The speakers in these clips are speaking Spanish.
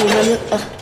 radio. Ah.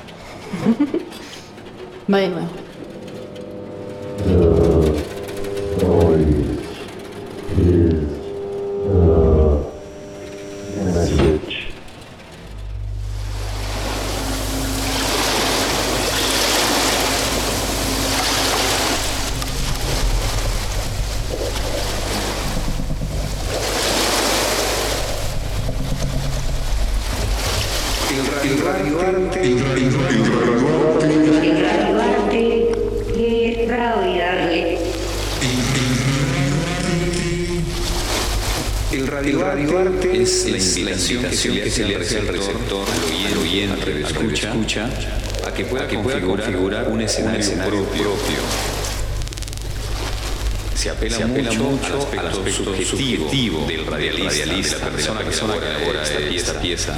Apela mucho, al aspecto, subjetivo, del radialista, de la persona, que elabora esta pieza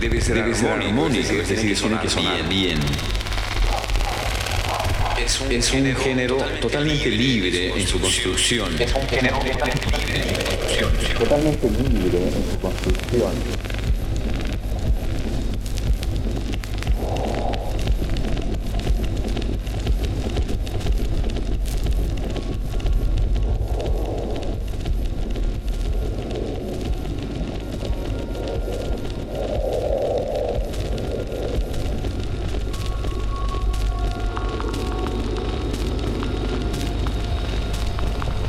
debe ser, debe ser armónico, es decir, tiene que sonar bien. Es un, es un género, género totalmente libre en su construcción. Es un género totalmente libre en su construcción. Totalmente libre en su construcción.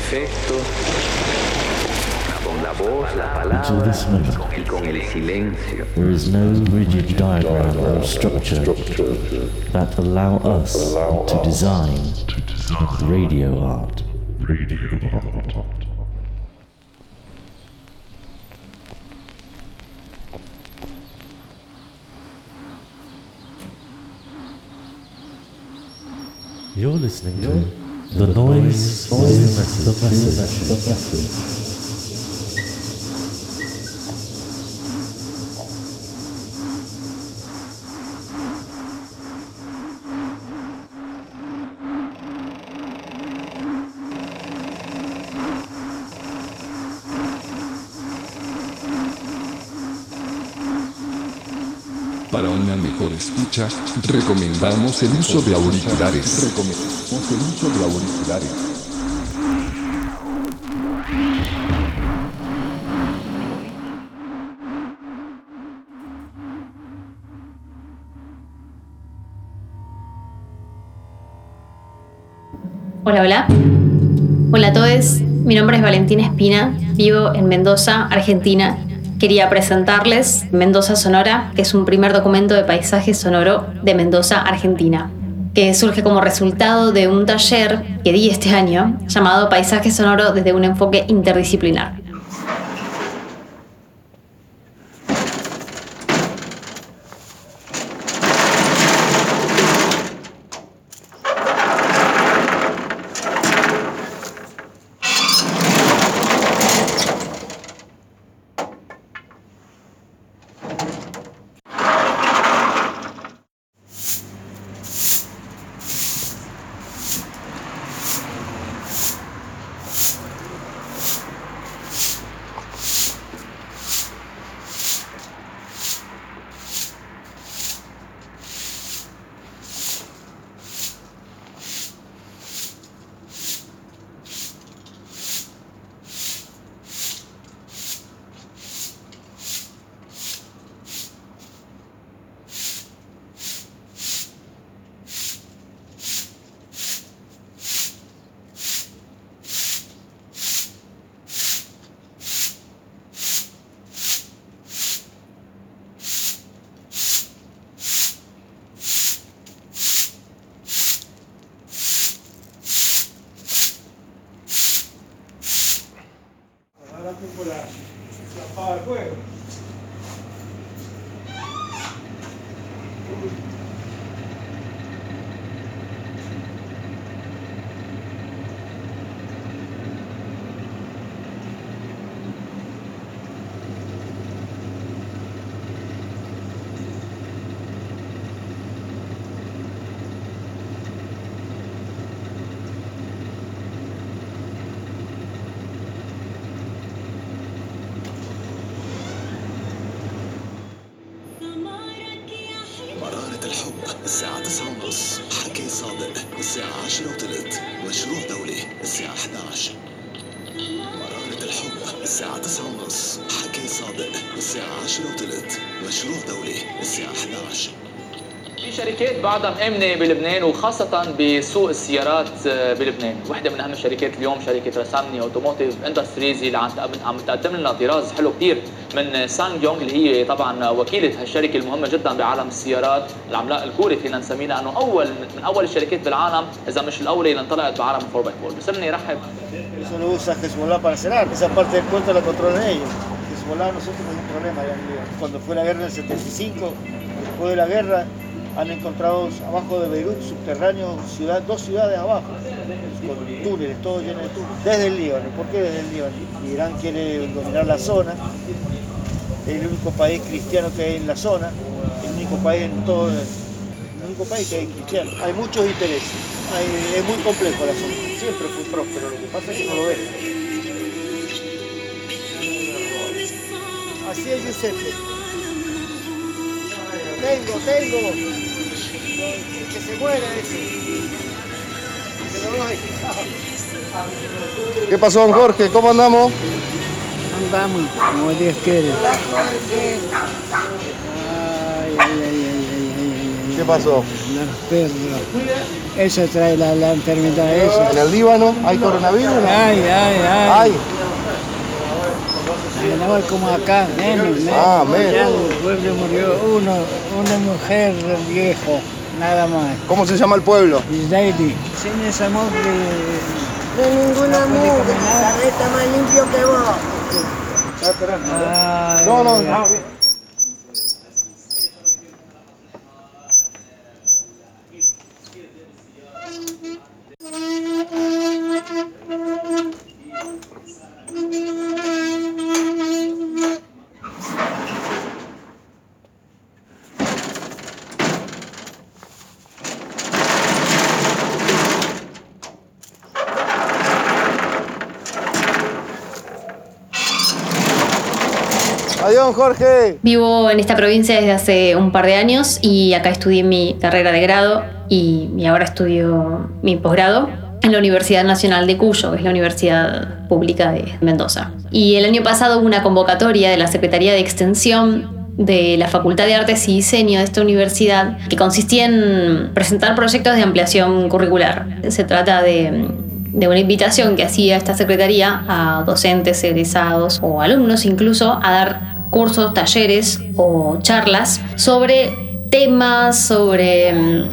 con efectos, con la voz, la palabra y con el silencio. There is no rigid diagram or structure that allow us to design radio art. Radio art. You're listening to the noise, noise the message. The message. Escucha, recomendamos el uso de auriculares. Recomendamos el uso de auriculares. Hola, hola. Hola a todos. Mi nombre es Valentina Espina. Vivo en Mendoza, Argentina. Quería presentarles Mendoza Sonora, que es un primer documento de paisaje sonoro de Mendoza, Argentina, que surge como resultado de un taller que di este año llamado Paisaje Sonoro desde un enfoque interdisciplinar. الساعة 9 ونص. حكي صادق. الساعة 10 وثلث مشروع دولي. الساعة 11 في شركات بعدها مآمنة بلبنان وخاصة بسوق السيارات آه، بلبنان، وحدة من أهم الشركات اليوم شركة رسامني اوتوموتيف اندستريز اللي عم تقدم- لنا طراز حلو كثير من سانج يونغ اللي هي طبعا وكيلة هالشركة المهمة جدا بعالم السيارات، العملاق الكوري فينا نسميه لأنه أول من أول الشركات بالعالم إذا مش الأولى اللي انطلقت بعالم 4 باي 4 بسمني رحب. Cuando fue la guerra del 75, después de la guerra, han encontrado abajo de Beirut, subterráneo, dos ciudades abajo, con túneles, todo lleno de túneles. Desde el Líbano. ¿Por qué desde el Líbano? Irán quiere dominar la zona. Es el único país cristiano que hay en la zona. El único país en todo el único país que hay cristiano. Hay muchos intereses. Es muy complejo la zona. Siempre fue próspero. Lo que pasa es que no lo ven. Así es Giuseppe. Tengo, tengo. Que se muera ese. Que lo doy. ¿Qué pasó, don Jorge? ¿Cómo andamos? Andamos como Dios quiere. Ay, ay, ay, ay, ay, ay, ay, ¿Qué pasó? Los perros. Eso trae la, la enfermedad esa. ¿En el Líbano hay coronavirus? Ay, ay, ay. Ay. Es como acá, menos, menos. Ah, menos. Pueblo murió uno, una mujer viejo, nada más. ¿Cómo se llama el pueblo? Israeli. Sin esa mugre. De ninguna mugre, la está más limpio que vos. Ay, No, no, no. Jorge. Vivo en esta provincia desde hace un par de años y acá estudié mi carrera de grado y, y ahora estudio mi posgrado en la Universidad Nacional de Cuyo, que es la universidad pública de Mendoza. Y el año pasado hubo una convocatoria de la Secretaría de Extensión de la Facultad de Artes y Diseño de esta universidad que consistía en presentar proyectos de ampliación curricular. Se trata de de una invitación que hacía esta secretaría a docentes, egresados o alumnos incluso a dar cursos, talleres o charlas sobre temas, sobre mm,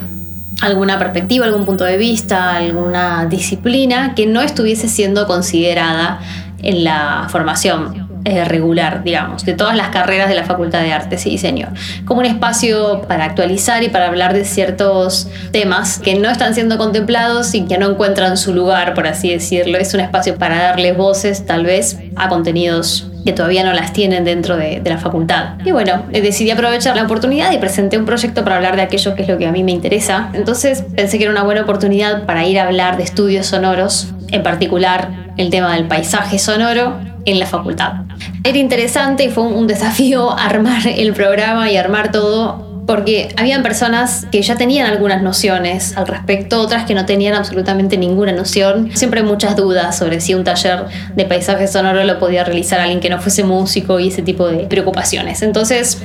alguna perspectiva, algún punto de vista, alguna disciplina que no estuviese siendo considerada en la formación eh, regular, digamos, de todas las carreras de la Facultad de Artes y Diseño, como un espacio para actualizar y para hablar de ciertos temas que no están siendo contemplados y que no encuentran su lugar, por así decirlo. Es un espacio para darles voces, tal vez, a contenidos que todavía no las tienen dentro de, de la facultad. Y bueno, eh, decidí aprovechar la oportunidad y presenté un proyecto para hablar de aquello que es lo que a mí me interesa. Entonces pensé que era una buena oportunidad para ir a hablar de estudios sonoros, en particular el tema del paisaje sonoro en la facultad. Era interesante y fue un desafío armar el programa y armar todo porque habían personas que ya tenían algunas nociones al respecto, otras que no tenían absolutamente ninguna noción. Siempre hay muchas dudas sobre si un taller de paisaje sonoro lo podía realizar alguien que no fuese músico y ese tipo de preocupaciones. Entonces,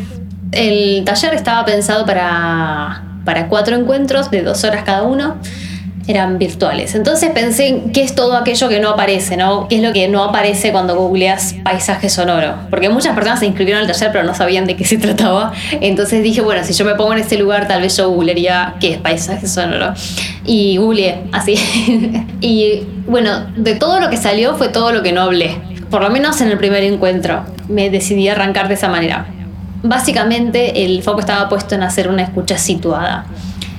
el taller estaba pensado para, para cuatro encuentros de dos horas cada uno eran virtuales. Entonces pensé en qué es todo aquello que no aparece, ¿no? ¿Qué es lo que no aparece cuando googleas paisaje sonoro? Porque muchas personas se inscribieron al taller pero no sabían de qué se trataba. Entonces dije, bueno, si yo me pongo en este lugar, tal vez yo googlearía qué es paisaje sonoro. Y googleé así. y bueno, de todo lo que salió fue todo lo que no hablé. por lo menos en el primer encuentro, me decidí arrancar de esa manera. Básicamente el foco estaba puesto en hacer una escucha situada,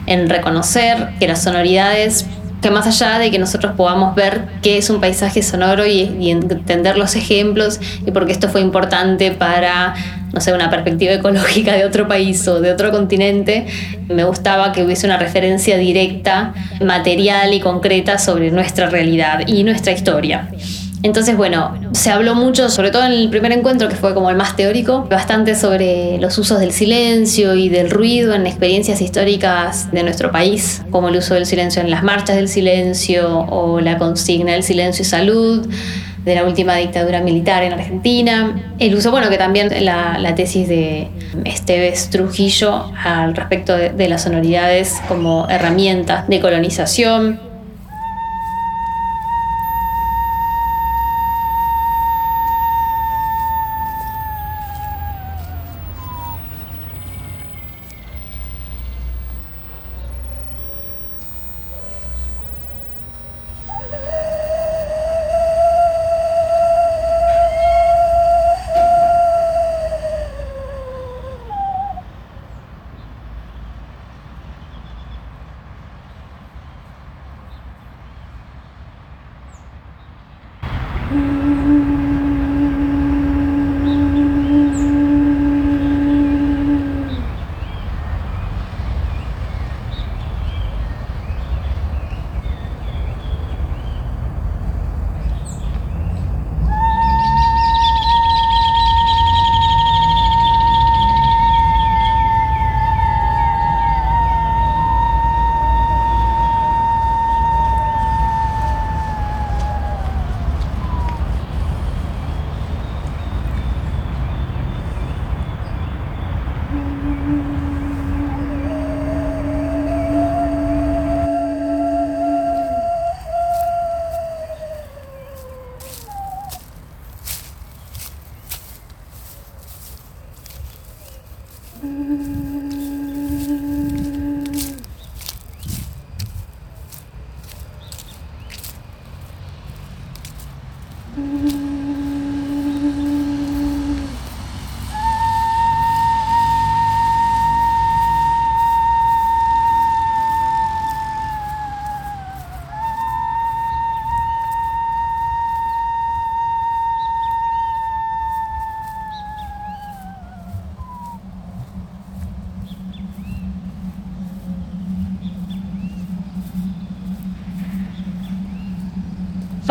en reconocer que las sonoridades que más allá de que nosotros podamos ver qué es un paisaje sonoro y, entender los ejemplos y por qué esto fue importante para, no sé, una perspectiva ecológica de otro país o de otro continente, me gustaba que hubiese una referencia directa, material y concreta sobre nuestra realidad y nuestra historia. Entonces, bueno, se habló mucho, sobre todo en el primer encuentro, que fue como el más teórico, bastante sobre los usos del silencio y del ruido en experiencias históricas de nuestro país, como el uso del silencio en las marchas del silencio o la consigna del silencio y salud de la última dictadura militar en Argentina. El uso, bueno, que también la, tesis de Esteves Trujillo al respecto de, de las sonoridades como herramienta de colonización.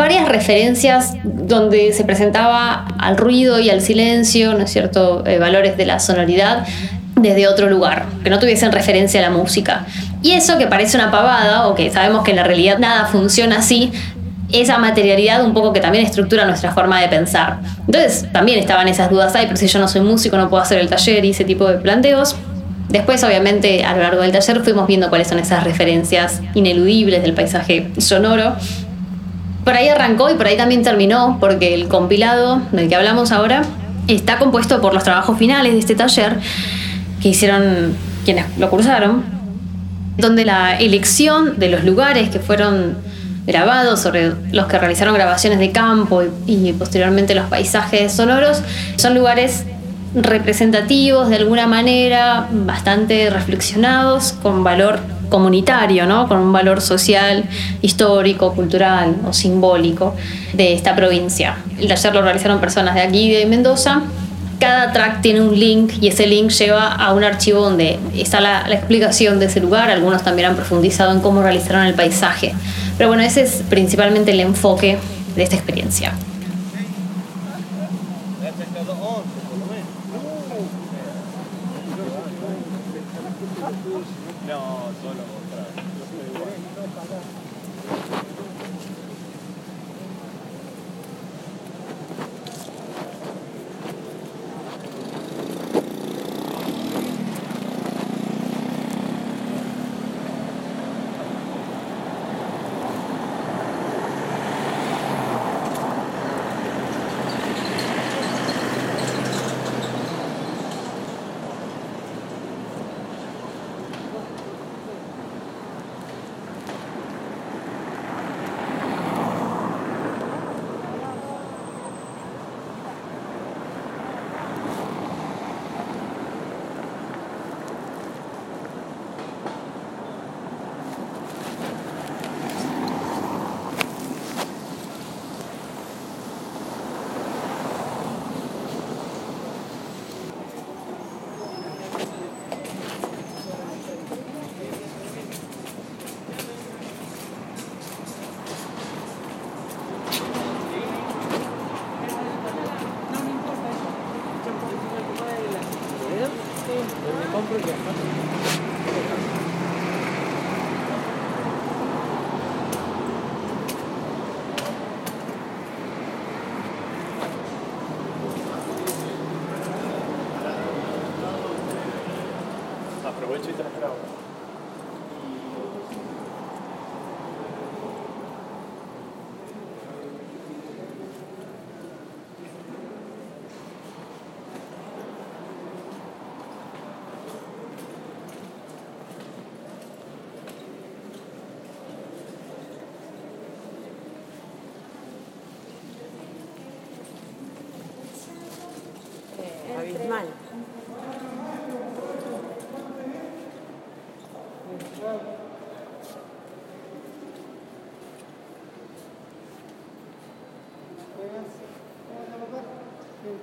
Varias referencias donde se presentaba al ruido y al silencio, ¿no es cierto?, eh, valores de la sonoridad desde otro lugar, que no tuviesen referencia a la música. Y eso que parece una pavada, o que sabemos que en la realidad nada funciona así, esa materialidad un poco que también estructura nuestra forma de pensar. Entonces también estaban esas dudas, ay, pero si yo no soy músico no puedo hacer el taller y ese tipo de planteos. Después, obviamente, a lo largo del taller fuimos viendo cuáles son esas referencias ineludibles del paisaje sonoro por ahí arrancó y por ahí también terminó, porque el compilado del que hablamos ahora está compuesto por los trabajos finales de este taller que hicieron quienes lo cursaron, donde la elección de los lugares que fueron grabados, sobre los que realizaron grabaciones de campo y, y posteriormente los paisajes sonoros, son lugares representativos de alguna manera, bastante reflexionados, con valor comunitario, ¿no? con un valor social, histórico, cultural o simbólico de esta provincia. El taller lo realizaron personas de aquí, de Mendoza. Cada track tiene un link y ese link lleva a un archivo donde está la, la explicación de ese lugar. Algunos también han profundizado en cómo realizaron el paisaje. Pero bueno, ese es principalmente el enfoque de esta experiencia.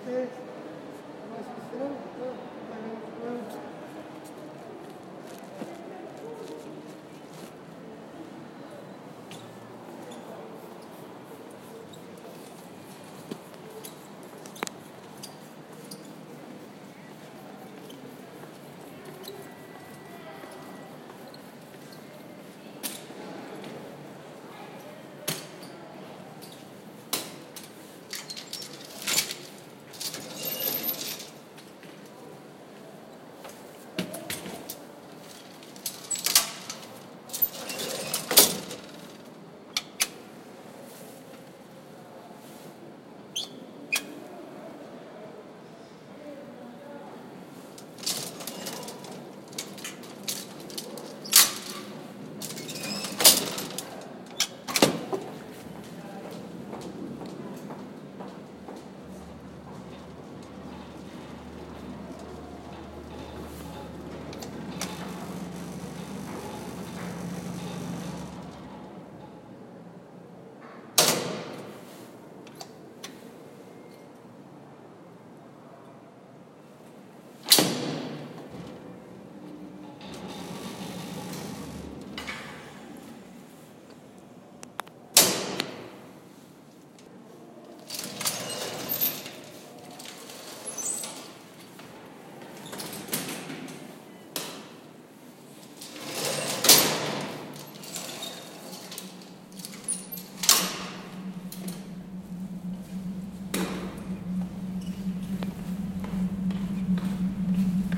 Thank you.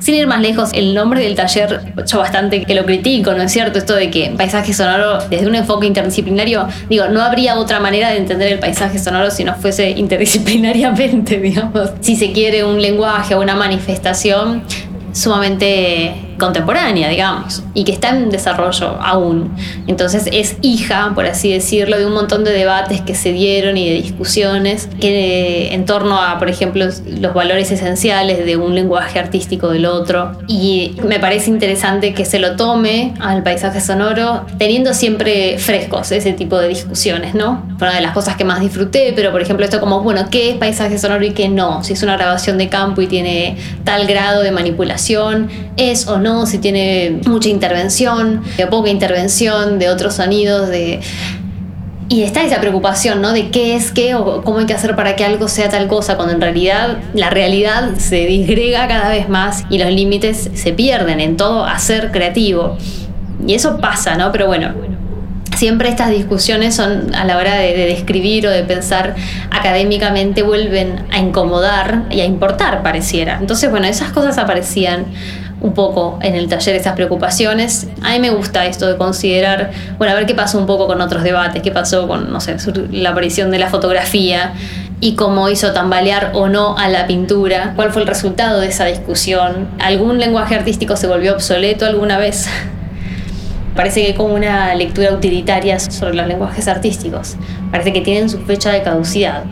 Sin ir más lejos, el nombre del taller, yo bastante que lo critico, ¿no es cierto? Esto de que paisaje sonoro, desde un enfoque interdisciplinario, digo, no habría otra manera de entender el paisaje sonoro si no fuese interdisciplinariamente, digamos. Si se quiere un lenguaje o una manifestación sumamente contemporánea, digamos, y que está en desarrollo aún. Entonces es hija, por así decirlo, de un montón de debates que se dieron y de discusiones que en torno a, por ejemplo, los valores esenciales de un lenguaje artístico del otro. Y me parece interesante que se lo tome al paisaje sonoro teniendo siempre frescos ese tipo de discusiones, ¿no? Fue una de las cosas que más disfruté, pero por ejemplo esto como, bueno, ¿qué es paisaje sonoro y qué no? Si es una grabación de campo y tiene tal grado de manipulación, ¿es o no? Si tiene mucha intervención, poca intervención de otros sonidos, de... Y está esa preocupación, ¿no? De qué es qué o cómo hay que hacer para que algo sea tal cosa, cuando en realidad la realidad se disgrega cada vez más y los límites se pierden en todo hacer creativo. Y eso pasa, ¿no? Pero bueno, siempre estas discusiones son a la hora de, de, describir o de pensar académicamente vuelven a incomodar y a importar, pareciera. Entonces, bueno, esas cosas aparecían un poco en el taller, esas preocupaciones. A mí me gusta esto de considerar, bueno, a ver qué pasó un poco con otros debates, qué pasó con, no sé, la aparición de la fotografía y cómo hizo tambalear o no a la pintura, cuál fue el resultado de esa discusión, algún lenguaje artístico se volvió obsoleto alguna vez. Parece que hay como una lectura utilitaria sobre los lenguajes artísticos. Parece que tienen su fecha de caducidad.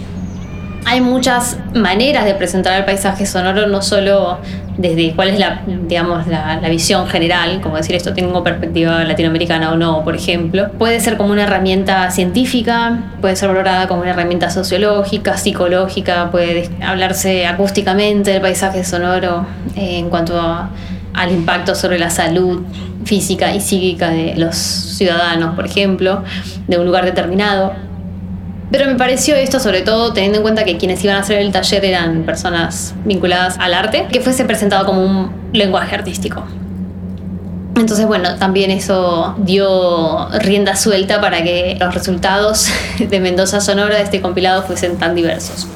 Hay muchas maneras de presentar el paisaje sonoro, no solo desde cuál es la, digamos, la, visión general, como decir esto tengo perspectiva latinoamericana o no, por ejemplo. Puede ser como una herramienta científica, puede ser valorada como una herramienta sociológica, psicológica, puede hablarse acústicamente del paisaje sonoro eh, en cuanto a, al impacto sobre la salud física y psíquica de los ciudadanos, por ejemplo, de un lugar determinado. Pero me pareció esto, sobre todo teniendo en cuenta que quienes iban a hacer el taller eran personas vinculadas al arte, que fuese presentado como un lenguaje artístico. Entonces, bueno, también eso dio rienda suelta para que los resultados de Mendoza Sonora de este compilado fuesen tan diversos.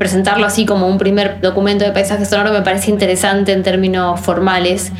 Presentarlo así como un primer documento de paisaje sonoro me parece interesante en términos formales.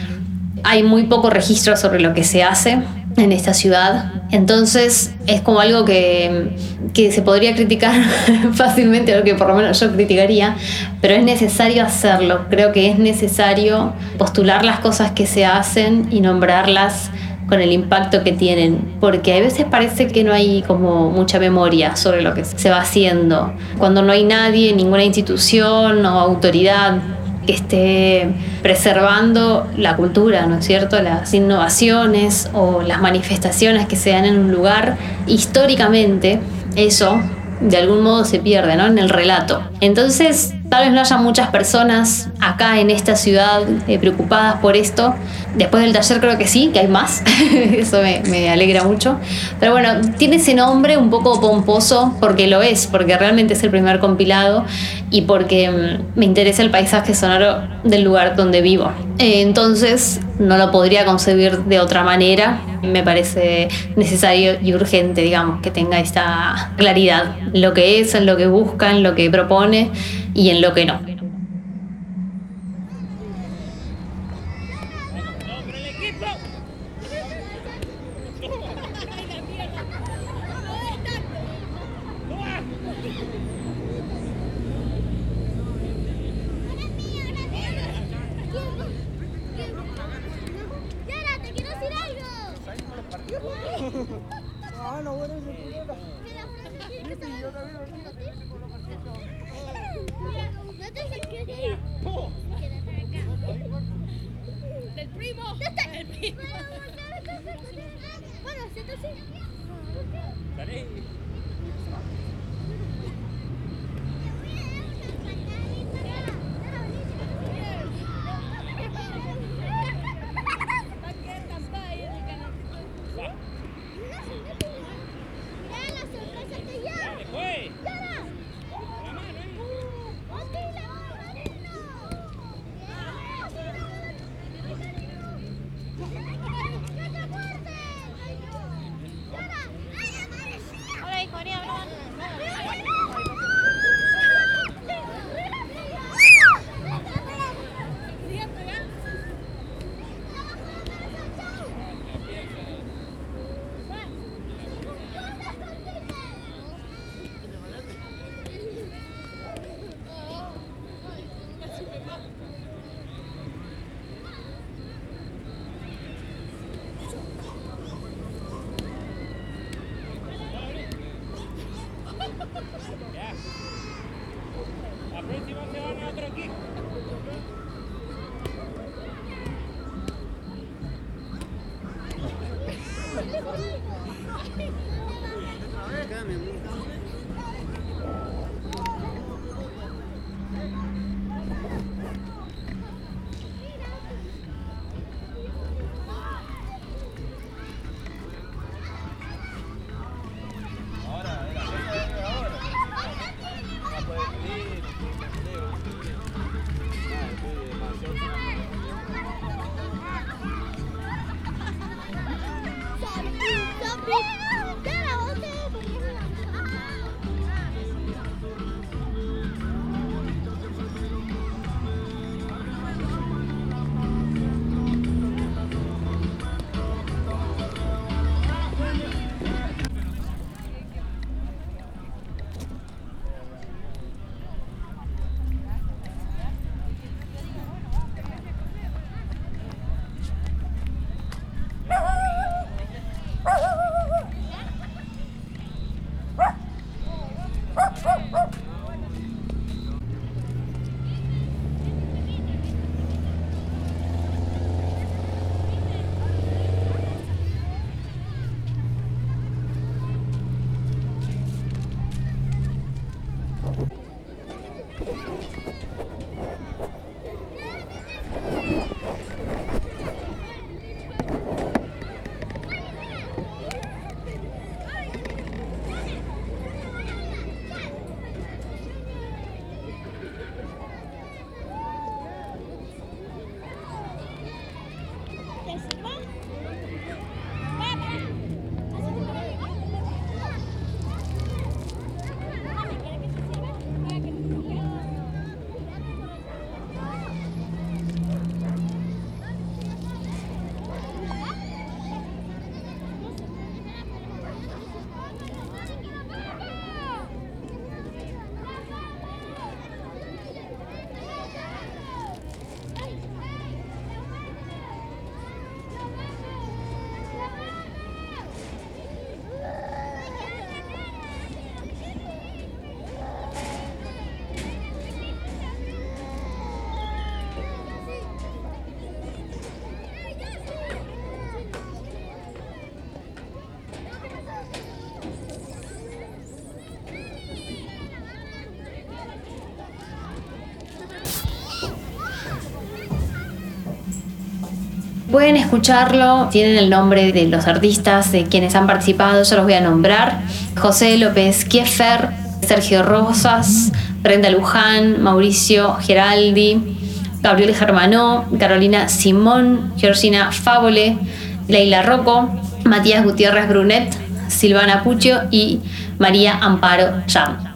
Hay muy poco registro sobre lo que se hace en esta ciudad, entonces es como algo que, que se podría criticar fácilmente, o que por lo menos yo criticaría, pero es necesario hacerlo. Creo que es necesario postular las cosas que se hacen y nombrarlas con el impacto que tienen, porque a veces parece que no hay como mucha memoria sobre lo que se va haciendo, cuando no hay nadie, ninguna institución o autoridad que esté preservando la cultura, ¿no es cierto? Las innovaciones o las manifestaciones que se dan en un lugar, históricamente eso de algún modo se pierde, ¿no? En el relato. Entonces, tal vez no haya muchas personas acá en esta ciudad eh, preocupadas por esto. Después del taller creo que sí, que hay más. Eso me, me, alegra mucho. Pero bueno, tiene ese nombre un poco pomposo porque lo es, porque realmente es el primer compilado y porque mm, me interesa el paisaje sonoro del lugar donde vivo. Eh, entonces, no lo podría concebir de otra manera. Me parece necesario y urgente, digamos, que tenga esta claridad. Lo que es, lo que busca, en lo que propone y en lo que no. Pueden escucharlo, tienen el nombre de los artistas de quienes han participado, yo los voy a nombrar. José López Kiefer, Sergio Rosas, Brenda Luján, Mauricio Geraldi, Gabriel Germanó, Carolina Simón, Georgina Fábole, Leila Rocco, Matías Gutiérrez Brunet, Silvana Puccio y María Amparo Jam.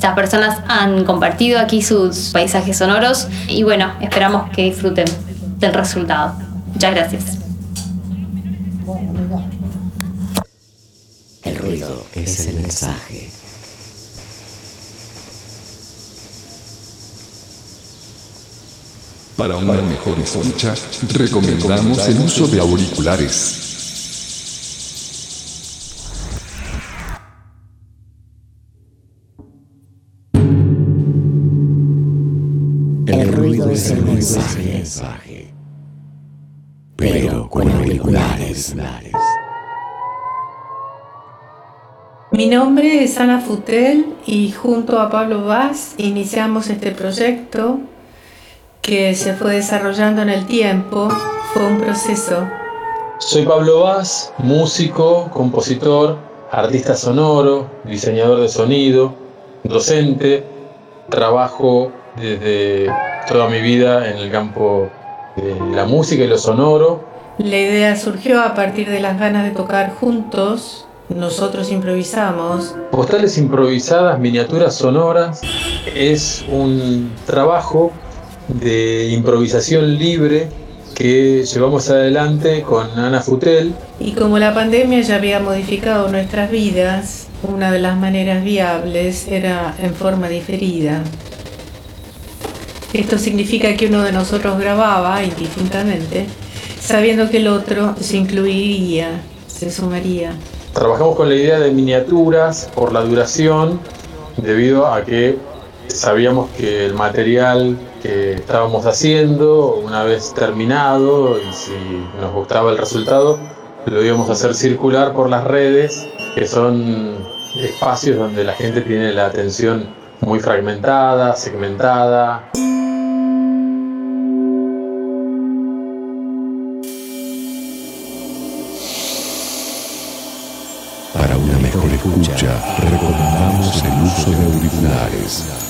Estas personas han compartido aquí sus paisajes sonoros y bueno, esperamos que disfruten del resultado. Muchas gracias. El ruido es el mensaje. Para una mejor escucha, recomendamos el uso de auriculares. Mi nombre es Ana Futel y junto a Pablo Vaz iniciamos este proyecto que se fue desarrollando en el tiempo. Fue un proceso. Soy Pablo Vaz, músico, compositor, artista sonoro, diseñador de sonido, docente. Trabajo desde toda mi vida en el campo de la música y lo sonoro. La idea surgió a partir de las ganas de tocar juntos. Nosotros improvisamos. Postales improvisadas, miniaturas sonoras, es un trabajo de improvisación libre que llevamos adelante con Ana Futel. Y como la pandemia ya había modificado nuestras vidas, una de las maneras viables era en forma diferida. Esto significa que uno de nosotros grababa indistintamente, sabiendo que el otro se incluiría, se sumaría. Trabajamos con la idea de miniaturas por la duración, debido a que sabíamos que el material que estábamos haciendo, una vez terminado, y si nos gustaba el resultado, lo íbamos a hacer circular por las redes, que son espacios donde la gente tiene la atención muy fragmentada, segmentada. Recomendamos el uso de auriculares.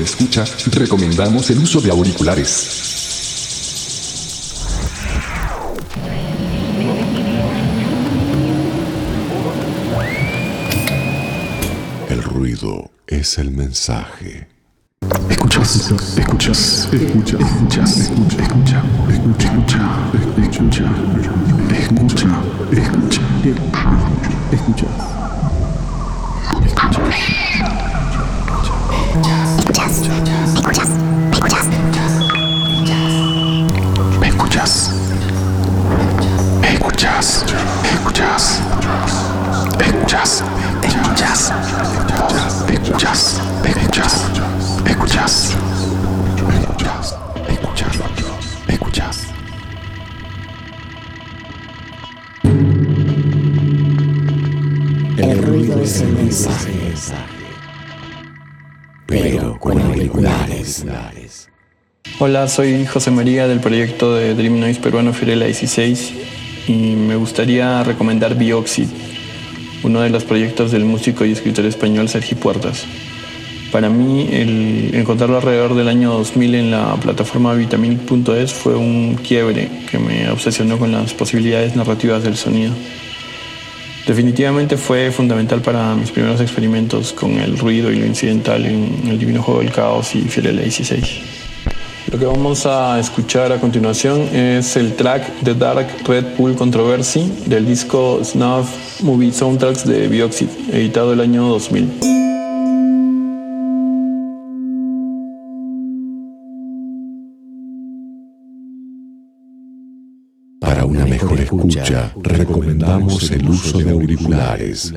Escucha, recomendamos el uso de auriculares. El ruido es el mensaje. Escuchas, escuchas, escuchas, escuchas, escucha, escucha, escucha, escucha, escucha, escucha, escucha. ¿Me Hola, soy José María del proyecto de Dream Noise peruano Firela 16 y me gustaría recomendar Bioxid, uno de los proyectos del músico y escritor español Sergi Puertas. Para mí, encontrarlo alrededor del año 2000 en la plataforma vitaminic.es fue un quiebre que me obsesionó con las posibilidades narrativas del sonido. Definitivamente fue fundamental para mis primeros experimentos con el ruido y lo incidental en el Divino Juego del Caos y Fiorella 16. Lo que vamos a escuchar a continuación es el track The Dark Red Pool Controversy del disco Snuff Movie Soundtracks de Bioxid, editado el año 2000. Para una mejor escucha, recomendamos el uso de auriculares.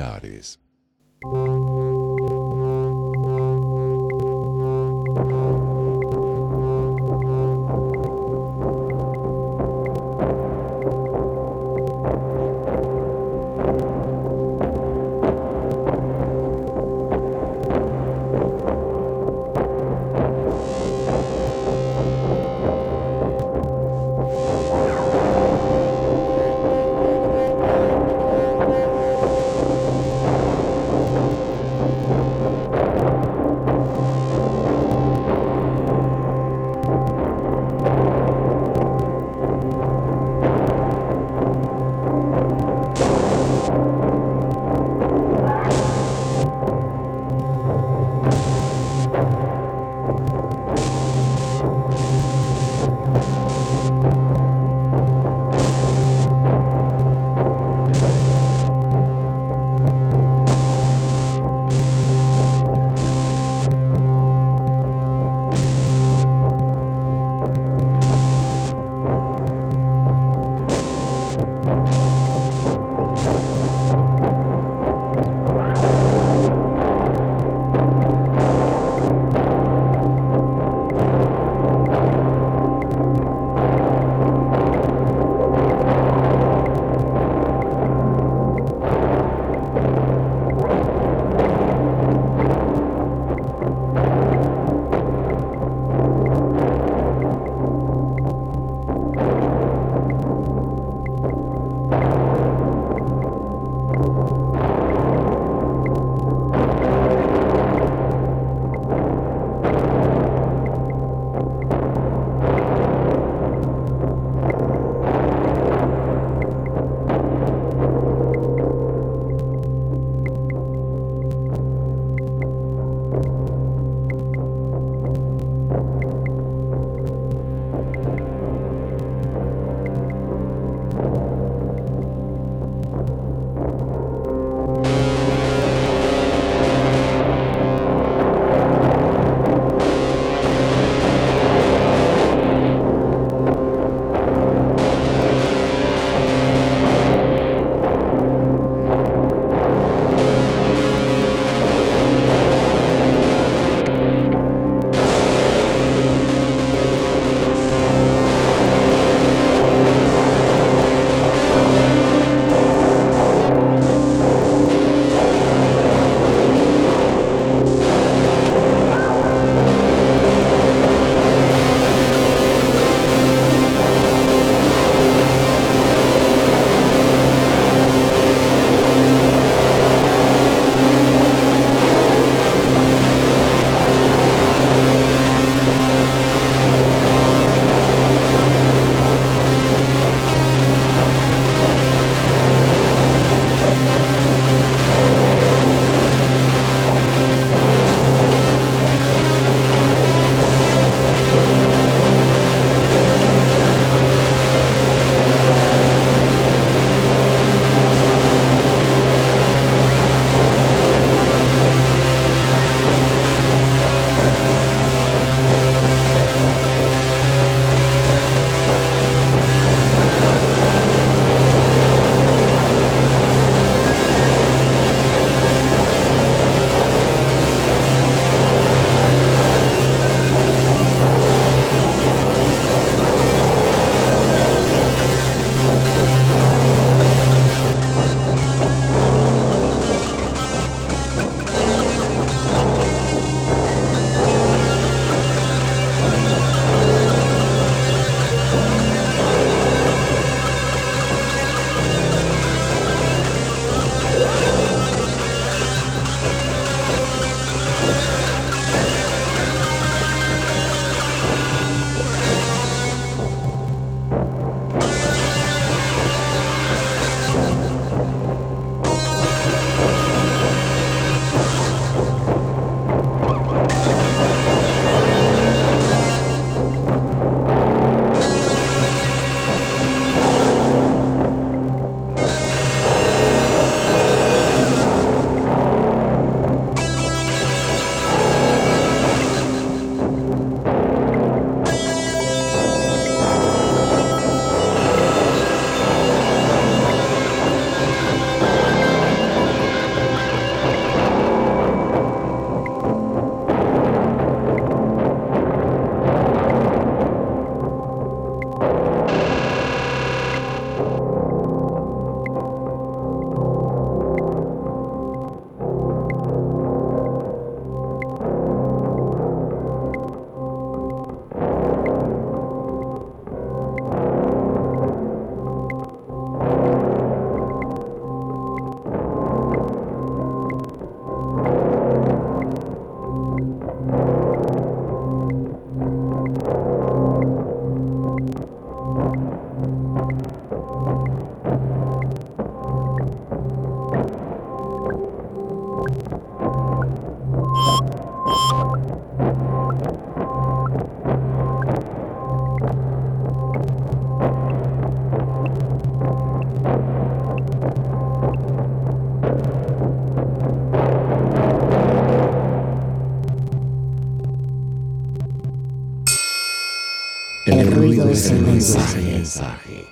Es el mensaje.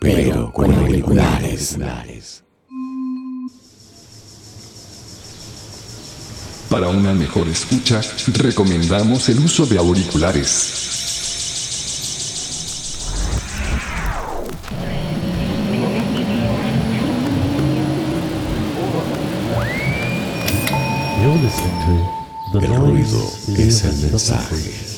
Pero con auriculares. Para una mejor escucha, recomendamos el uso de auriculares. El ruido es el mensaje.